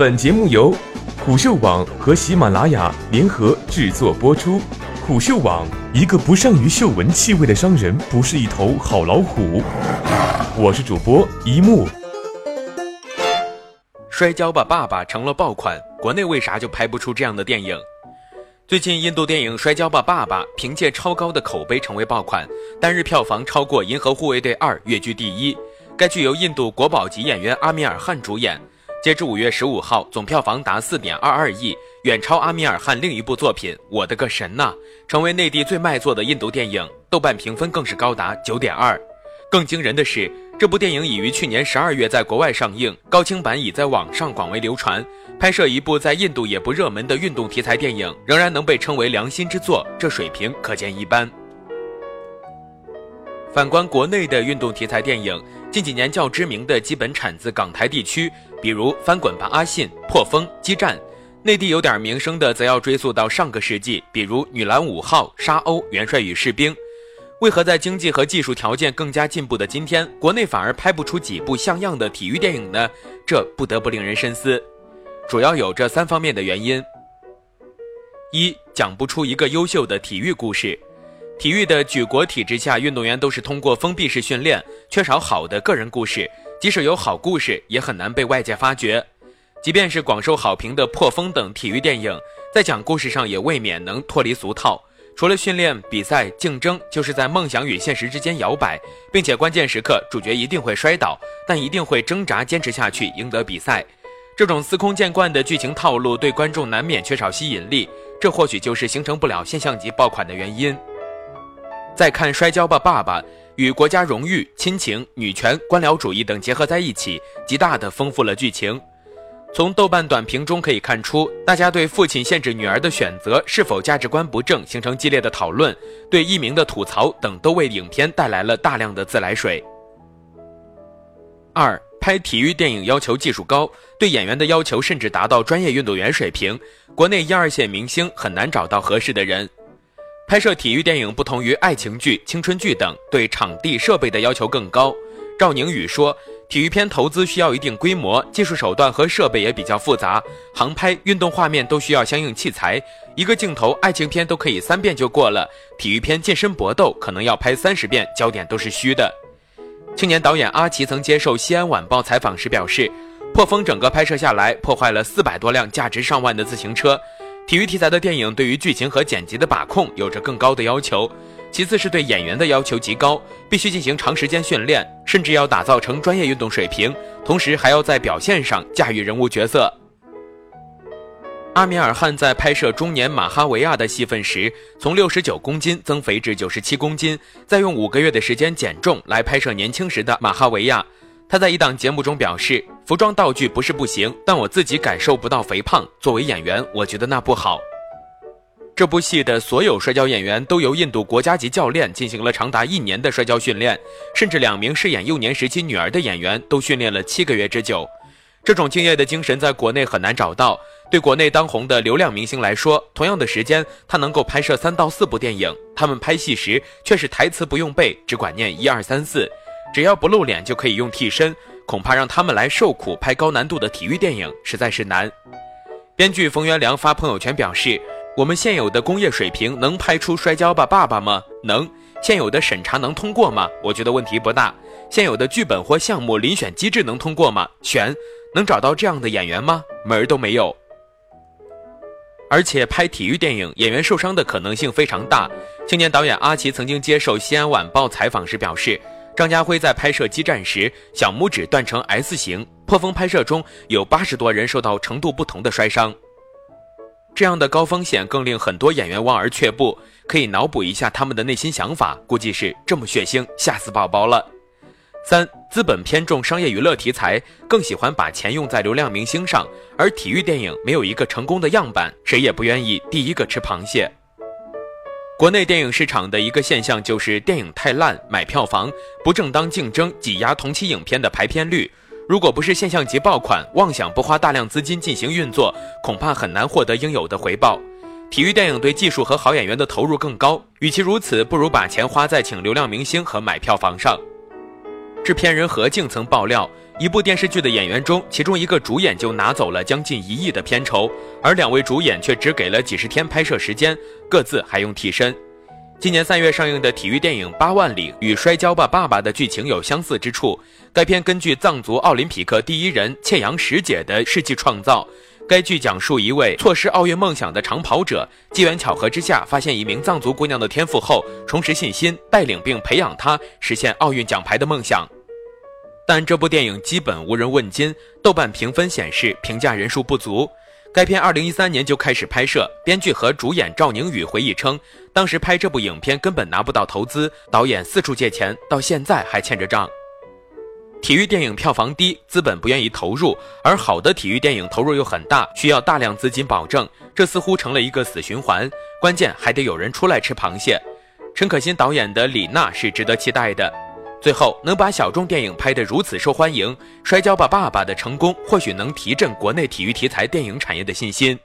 本节目由虎嗅网和喜马拉雅联合制作播出。虎嗅网：一个不善于嗅闻气味的商人，不是一头好老虎。我是主播一木。摔跤吧，爸爸成了爆款，国内为啥就拍不出这样的电影？最近，印度电影《摔跤吧，爸爸》凭借超高的口碑成为爆款，单日票房超过《银河护卫队二》，跃居第一。该剧由印度国宝级演员阿米尔汗主演，截至五月十五号，总票房达四点二二亿，远超阿米尔汗另一部作品《我的个神呐》，成为内地最卖座的印度电影，豆瓣评分更是高达九点二。更惊人的是。这部电影已于去年十二月在国外上映，高清版已在网上广为流传。拍摄一部在印度也不热门的运动题材电影，仍然能被称为良心之作，这水平可见一斑。反观国内的运动题材电影，近几年较知名的基本产自港台地区，比如《翻滚吧，阿信》《破风》《激战》；内地有点名声的，则要追溯到上个世纪，比如《女篮五号》《沙鸥》《元帅与士兵》。为何在经济和技术条件更加进步的今天，国内反而拍不出几部像样的体育电影呢？这不得不令人深思。主要有这三方面的原因：一，讲不出一个优秀的体育故事。体育的举国体制下，运动员都是通过封闭式训练，缺少好的个人故事。即使有好故事，也很难被外界发掘。即便是广受好评的《破风》等体育电影，在讲故事上也未免能脱离俗套。除了训练、比赛、竞争，就是在梦想与现实之间摇摆，并且关键时刻主角一定会摔倒，但一定会挣扎坚持下去，赢得比赛。这种司空见惯的剧情套路对观众难免缺少吸引力，这或许就是形成不了现象级爆款的原因。再看《摔跤吧，爸爸》，与国家荣誉、亲情、女权、官僚主义等结合在一起，极大的丰富了剧情。从豆瓣短评中可以看出，大家对父亲限制女儿的选择是否价值观不正形成激烈的讨论，对艺名的吐槽等都为影片带来了大量的自来水。二，拍体育电影要求技术高，对演员的要求甚至达到专业运动员水平，国内一二线明星很难找到合适的人。拍摄体育电影不同于爱情剧、青春剧等，对场地设备的要求更高。赵宁宇说。体育片投资需要一定规模，技术手段和设备也比较复杂，航拍、运动画面都需要相应器材。一个镜头，爱情片都可以三遍就过了，体育片健身搏斗可能要拍三十遍，焦点都是虚的。青年导演阿奇曾接受《西安晚报》采访时表示，破风整个拍摄下来，破坏了四百多辆价值上万的自行车。体育题材的电影对于剧情和剪辑的把控有着更高的要求。其次是对演员的要求极高，必须进行长时间训练，甚至要打造成专业运动水平，同时还要在表现上驾驭人物角色。阿米尔汗在拍摄中年马哈维亚的戏份时，从六十九公斤增肥至九十七公斤，再用五个月的时间减重来拍摄年轻时的马哈维亚。他在一档节目中表示：“服装道具不是不行，但我自己感受不到肥胖。作为演员，我觉得那不好。”这部戏的所有摔跤演员都由印度国家级教练进行了长达一年的摔跤训练，甚至两名饰演幼年时期女儿的演员都训练了七个月之久。这种敬业的精神在国内很难找到。对国内当红的流量明星来说，同样的时间，他能够拍摄三到四部电影。他们拍戏时却是台词不用背，只管念一二三四，只要不露脸就可以用替身。恐怕让他们来受苦拍高难度的体育电影实在是难。编剧冯元良发朋友圈表示。我们现有的工业水平能拍出《摔跤吧，爸爸》吗？能。现有的审查能通过吗？我觉得问题不大。现有的剧本或项目遴选机制能通过吗？选。能找到这样的演员吗？门儿都没有。而且拍体育电影，演员受伤的可能性非常大。青年导演阿奇曾经接受《西安晚报》采访时表示，张家辉在拍摄《激战》时，小拇指断成 S 型；破风拍摄中有八十多人受到程度不同的摔伤。这样的高风险更令很多演员望而却步，可以脑补一下他们的内心想法，估计是这么血腥，吓死宝宝了。三，资本偏重商业娱乐题材，更喜欢把钱用在流量明星上，而体育电影没有一个成功的样板，谁也不愿意第一个吃螃蟹。国内电影市场的一个现象就是电影太烂，买票房不正当竞争挤压同期影片的排片率。如果不是现象级爆款，妄想不花大量资金进行运作，恐怕很难获得应有的回报。体育电影对技术和好演员的投入更高，与其如此，不如把钱花在请流量明星和买票房上。制片人何静曾爆料，一部电视剧的演员中，其中一个主演就拿走了将近一亿的片酬，而两位主演却只给了几十天拍摄时间，各自还用替身。今年三月上映的体育电影《八万里》与《摔跤吧，爸爸》的剧情有相似之处。该片根据藏族奥林匹克第一人切阳什姐的事迹创造。该剧讲述一位错失奥运梦想的长跑者，机缘巧合之下发现一名藏族姑娘的天赋后，重拾信心，带领并培养她实现奥运奖牌的梦想。但这部电影基本无人问津，豆瓣评分显示评价人数不足。该片二零一三年就开始拍摄，编剧和主演赵宁宇回忆称，当时拍这部影片根本拿不到投资，导演四处借钱，到现在还欠着账。体育电影票房低，资本不愿意投入，而好的体育电影投入又很大，需要大量资金保证，这似乎成了一个死循环。关键还得有人出来吃螃蟹。陈可辛导演的《李娜》是值得期待的。最后能把小众电影拍得如此受欢迎，《摔跤吧，爸爸》的成功或许能提振国内体育题材电影产业的信心。